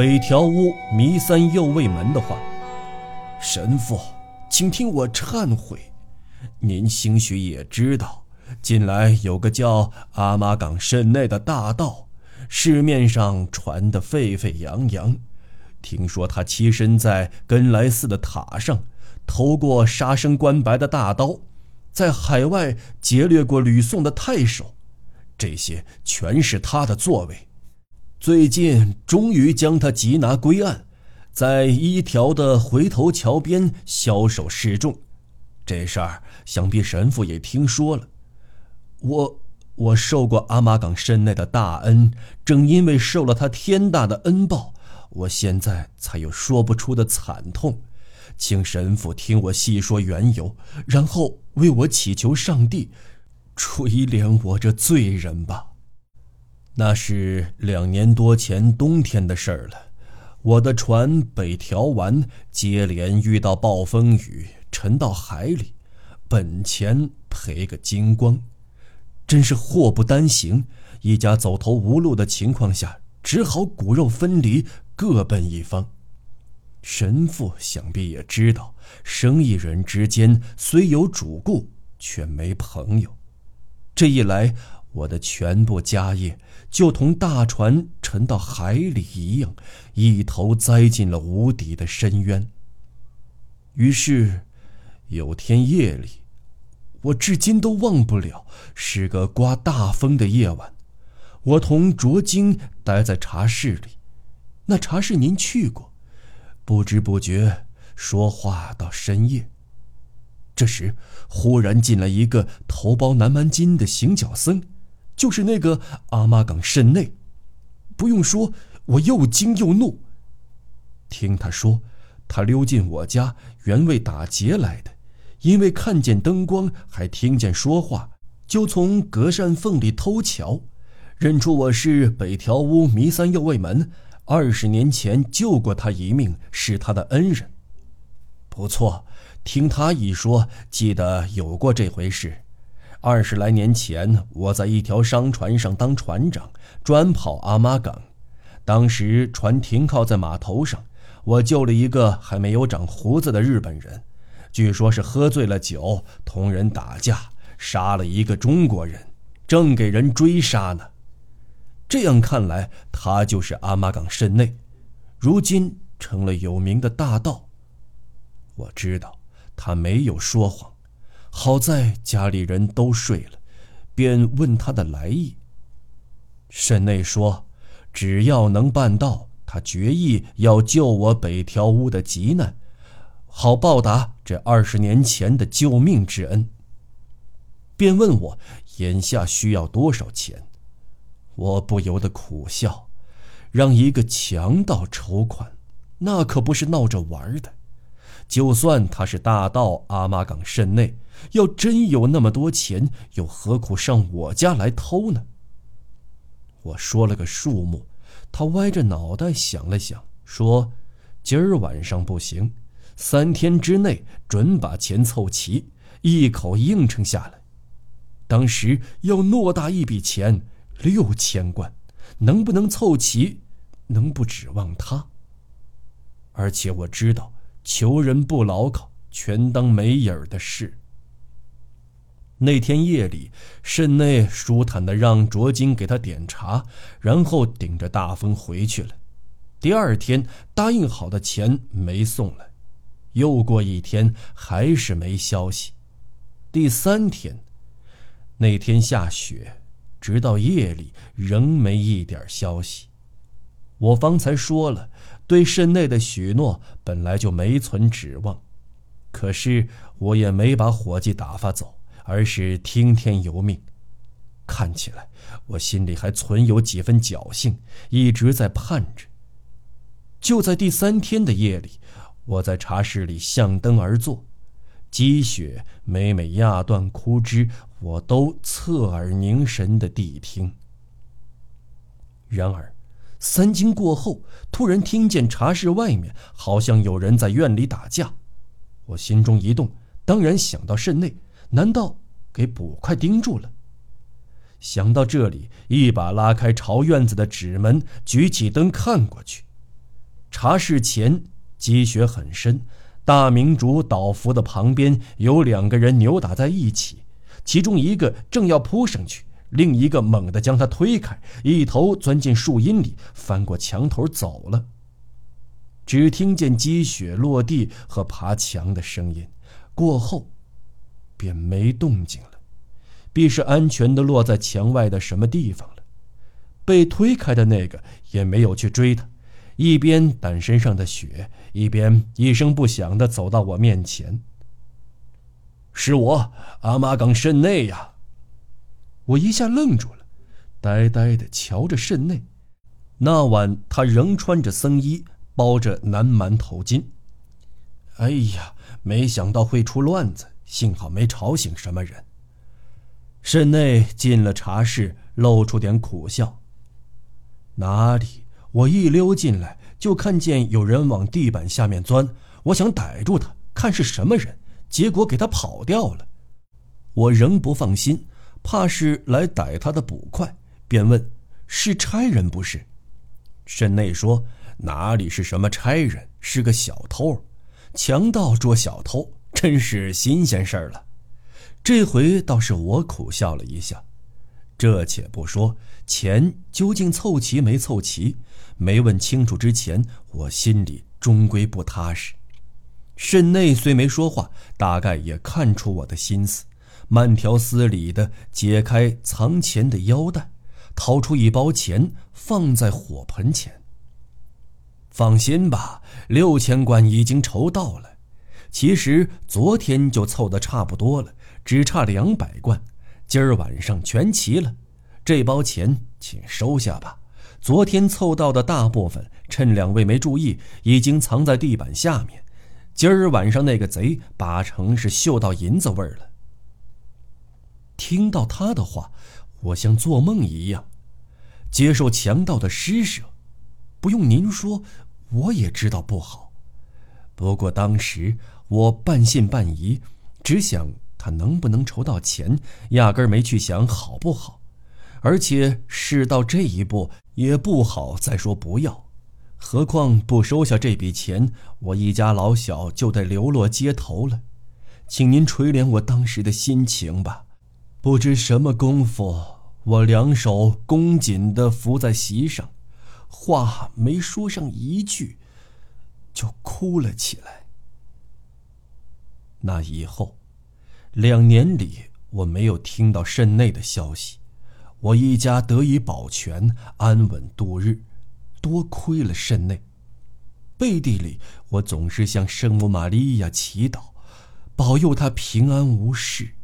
北条屋弥三右卫门的话：“神父，请听我忏悔。您兴许也知道，近来有个叫阿玛冈慎内的大盗，市面上传得沸沸扬扬。听说他栖身在根来寺的塔上，偷过杀生关白的大刀，在海外劫掠过吕宋的太守。”这些全是他的作为，最近终于将他缉拿归案，在一条的回头桥边枭首示众。这事儿想必神父也听说了。我我受过阿玛冈深内的大恩，正因为受了他天大的恩报，我现在才有说不出的惨痛。请神父听我细说缘由，然后为我祈求上帝。垂怜我这罪人吧，那是两年多前冬天的事儿了。我的船北条丸接连遇到暴风雨，沉到海里，本钱赔个精光，真是祸不单行。一家走投无路的情况下，只好骨肉分离，各奔一方。神父想必也知道，生意人之间虽有主顾，却没朋友。这一来，我的全部家业就同大船沉到海里一样，一头栽进了无底的深渊。于是，有天夜里，我至今都忘不了，是个刮大风的夜晚，我同卓晶待在茶室里。那茶室您去过，不知不觉说话到深夜。这时，忽然进来一个头包南蛮巾的行脚僧，就是那个阿玛冈慎内。不用说，我又惊又怒。听他说，他溜进我家原为打劫来的，因为看见灯光，还听见说话，就从隔扇缝里偷瞧，认出我是北条屋弥三右卫门，二十年前救过他一命，是他的恩人。不错。听他一说，记得有过这回事。二十来年前，我在一条商船上当船长，专跑阿妈港。当时船停靠在码头上，我救了一个还没有长胡子的日本人，据说是喝醉了酒，同人打架，杀了一个中国人，正给人追杀呢。这样看来，他就是阿妈港慎内，如今成了有名的大盗。我知道。他没有说谎，好在家里人都睡了，便问他的来意。沈内说：“只要能办到，他决意要救我北条屋的急难，好报答这二十年前的救命之恩。”便问我眼下需要多少钱，我不由得苦笑，让一个强盗筹款，那可不是闹着玩的。就算他是大盗阿玛冈慎内，要真有那么多钱，又何苦上我家来偷呢？我说了个数目，他歪着脑袋想了想，说：“今儿晚上不行，三天之内准把钱凑齐。”一口应承下来。当时要偌大一笔钱，六千贯，能不能凑齐，能不指望他？而且我知道。求人不牢靠，全当没影儿的事。那天夜里，慎内舒坦的让卓金给他点茶，然后顶着大风回去了。第二天答应好的钱没送来，又过一天还是没消息。第三天，那天下雪，直到夜里仍没一点消息。我方才说了。对慎内的许诺本来就没存指望，可是我也没把伙计打发走，而是听天由命。看起来我心里还存有几分侥幸，一直在盼着。就在第三天的夜里，我在茶室里向灯而坐，积雪每每压断枯枝，我都侧耳凝神的谛听。然而。三更过后，突然听见茶室外面好像有人在院里打架，我心中一动，当然想到室内，难道给捕快盯住了？想到这里，一把拉开朝院子的纸门，举起灯看过去，茶室前积雪很深，大明主倒伏的旁边有两个人扭打在一起，其中一个正要扑上去，另一个猛地将他推开，一头钻进树荫里，翻过墙头走了。只听见积雪落地和爬墙的声音，过后便没动静了，必是安全的落在墙外的什么地方了。被推开的那个也没有去追他，一边掸身上的雪，一边一声不响的走到我面前。是我，阿玛岗慎内呀！我一下愣住了，呆呆的瞧着室内。那晚他仍穿着僧衣，包着南蛮头巾。哎呀，没想到会出乱子，幸好没吵醒什么人。室内进了茶室，露出点苦笑。哪里？我一溜进来，就看见有人往地板下面钻。我想逮住他，看是什么人，结果给他跑掉了。我仍不放心，怕是来逮他的捕快，便问：“是差人不是？”沈内说：“哪里是什么差人，是个小偷。强盗捉小偷，真是新鲜事儿了。”这回倒是我苦笑了一下。这且不说。钱究竟凑齐没凑齐？没问清楚之前，我心里终归不踏实。慎内虽没说话，大概也看出我的心思，慢条斯理地解开藏钱的腰带，掏出一包钱放在火盆前。放心吧，六千贯已经筹到了。其实昨天就凑得差不多了，只差两百贯，今儿晚上全齐了。这包钱，请收下吧。昨天凑到的大部分，趁两位没注意，已经藏在地板下面。今儿晚上那个贼，八成是嗅到银子味儿了。听到他的话，我像做梦一样，接受强盗的施舍。不用您说，我也知道不好。不过当时我半信半疑，只想他能不能筹到钱，压根儿没去想好不好。而且事到这一步，也不好再说不要。何况不收下这笔钱，我一家老小就得流落街头了。请您垂怜我当时的心情吧。不知什么功夫，我两手恭谨地扶在席上，话没说上一句，就哭了起来。那以后，两年里我没有听到慎内的消息。我一家得以保全，安稳度日，多亏了慎内。背地里，我总是向圣母玛利亚祈祷，保佑他平安无事。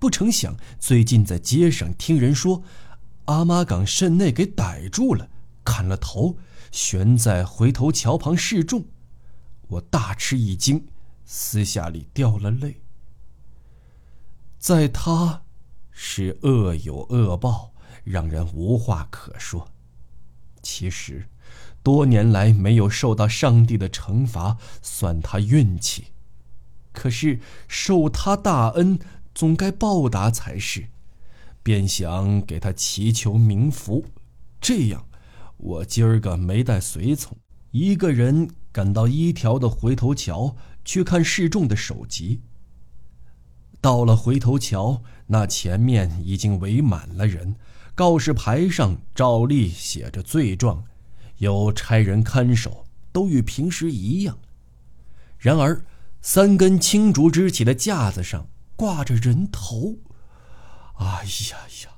不成想，最近在街上听人说，阿妈岗慎内给逮住了，砍了头，悬在回头桥旁示众。我大吃一惊，私下里掉了泪。在他。是恶有恶报，让人无话可说。其实，多年来没有受到上帝的惩罚，算他运气。可是受他大恩，总该报答才是，便想给他祈求冥福。这样，我今儿个没带随从，一个人赶到一条的回头桥去看示众的首级。到了回头桥，那前面已经围满了人，告示牌上照例写着罪状，有差人看守，都与平时一样。然而，三根青竹支起的架子上挂着人头，哎呀呀，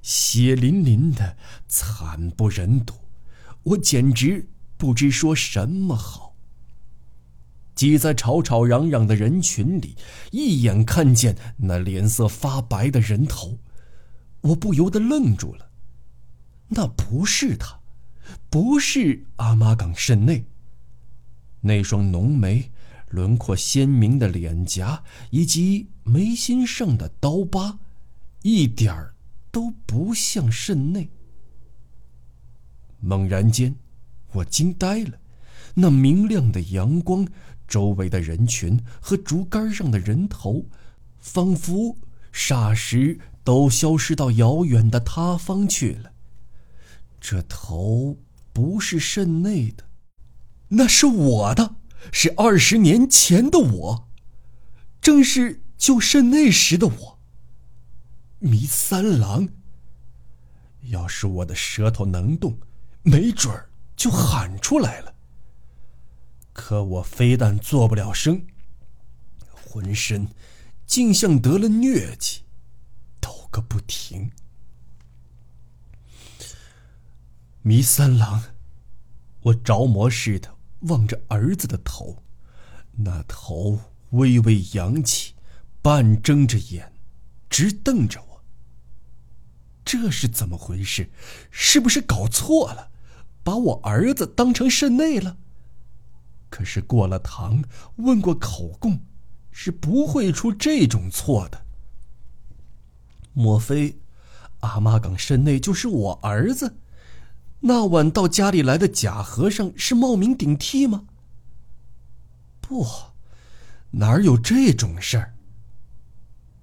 血淋淋的，惨不忍睹，我简直不知说什么好。挤在吵吵嚷嚷的人群里，一眼看见那脸色发白的人头，我不由得愣住了。那不是他，不是阿玛岗慎内。那双浓眉、轮廓鲜明的脸颊以及眉心上的刀疤，一点儿都不像肾内。猛然间，我惊呆了，那明亮的阳光。周围的人群和竹竿上的人头，仿佛霎时都消失到遥远的他方去了。这头不是肾内的，那是我的，是二十年前的我，正是救肾内时的我。弥三郎，要是我的舌头能动，没准儿就喊出来了。可我非但做不了声，浑身竟像得了疟疾，抖个不停。弥三郎，我着魔似的望着儿子的头，那头微微扬起，半睁着眼，直瞪着我。这是怎么回事？是不是搞错了，把我儿子当成肾内了？可是过了堂，问过口供，是不会出这种错的。莫非阿妈岗肾内就是我儿子？那晚到家里来的假和尚是冒名顶替吗？不，哪有这种事儿？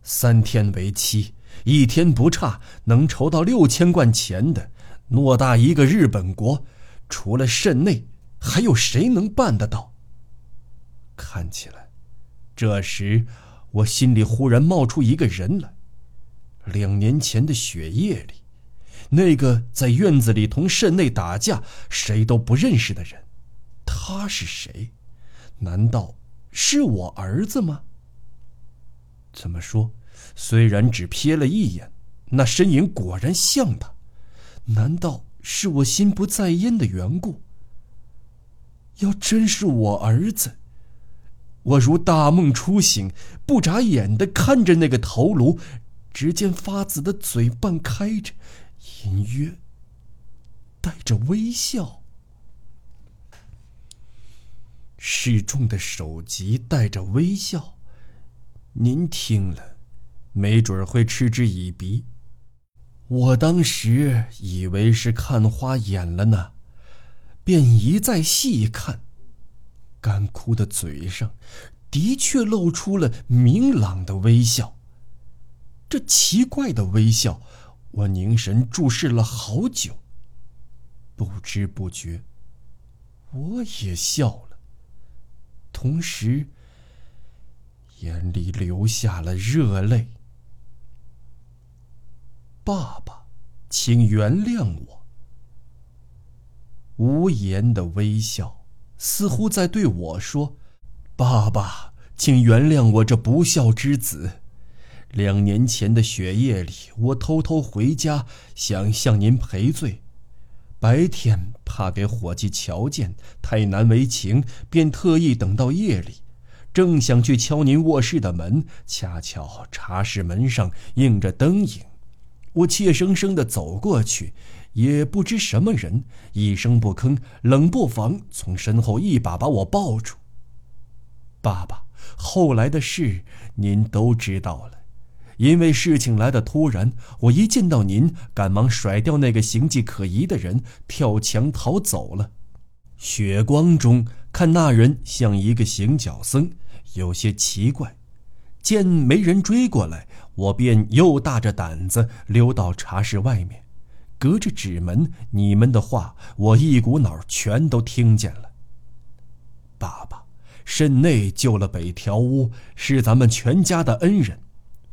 三天为期，一天不差，能筹到六千贯钱的，偌大一个日本国，除了慎内，还有谁能办得到？看起来，这时我心里忽然冒出一个人来，两年前的雪夜里。那个在院子里同慎内打架、谁都不认识的人，他是谁？难道是我儿子吗？怎么说？虽然只瞥了一眼，那身影果然像他。难道是我心不在焉的缘故？要真是我儿子，我如大梦初醒，不眨眼的看着那个头颅，只见发紫的嘴半开着。隐约带着微笑，示众的首级带着微笑，您听了，没准会嗤之以鼻。我当时以为是看花眼了呢，便一再细看，干枯的嘴上的确露出了明朗的微笑。这奇怪的微笑。我凝神注视了好久，不知不觉，我也笑了，同时眼里流下了热泪。爸爸，请原谅我。无言的微笑，似乎在对我说：“爸爸，请原谅我这不孝之子。”两年前的雪夜里，我偷偷回家，想向您赔罪。白天怕给伙计瞧见，太难为情，便特意等到夜里，正想去敲您卧室的门，恰巧茶室门上映着灯影。我怯生生地走过去，也不知什么人，一声不吭，冷不防从身后一把把我抱住。爸爸，后来的事您都知道了。因为事情来的突然，我一见到您，赶忙甩掉那个形迹可疑的人，跳墙逃走了。血光中看那人像一个行脚僧，有些奇怪。见没人追过来，我便又大着胆子溜到茶室外面，隔着纸门，你们的话我一股脑全都听见了。爸爸，慎内救了北条屋，是咱们全家的恩人。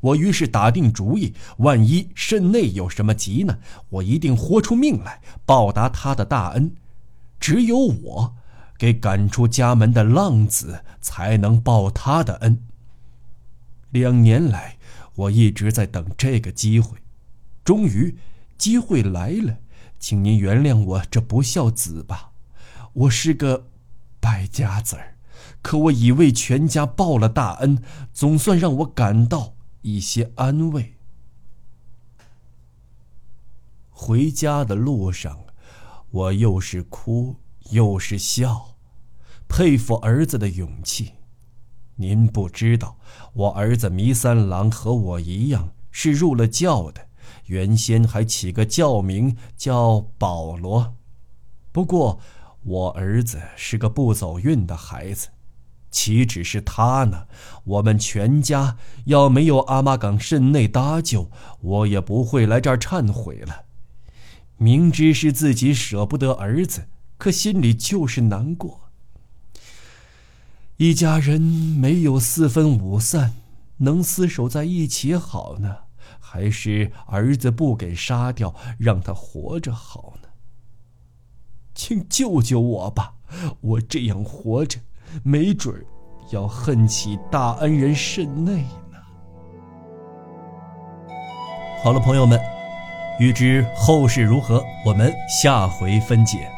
我于是打定主意，万一慎内有什么急难，我一定豁出命来报答他的大恩。只有我给赶出家门的浪子，才能报他的恩。两年来，我一直在等这个机会，终于机会来了，请您原谅我这不孝子吧。我是个败家子儿，可我已为全家报了大恩，总算让我感到。一些安慰。回家的路上，我又是哭又是笑，佩服儿子的勇气。您不知道，我儿子弥三郎和我一样是入了教的，原先还起个教名叫保罗。不过，我儿子是个不走运的孩子。岂止是他呢？我们全家要没有阿妈岗肾内搭救，我也不会来这儿忏悔了。明知是自己舍不得儿子，可心里就是难过。一家人没有四分五散，能厮守在一起好呢，还是儿子不给杀掉，让他活着好呢？请救救我吧！我这样活着，没准要恨起大恩人甚内呢。好了，朋友们，欲知后事如何，我们下回分解。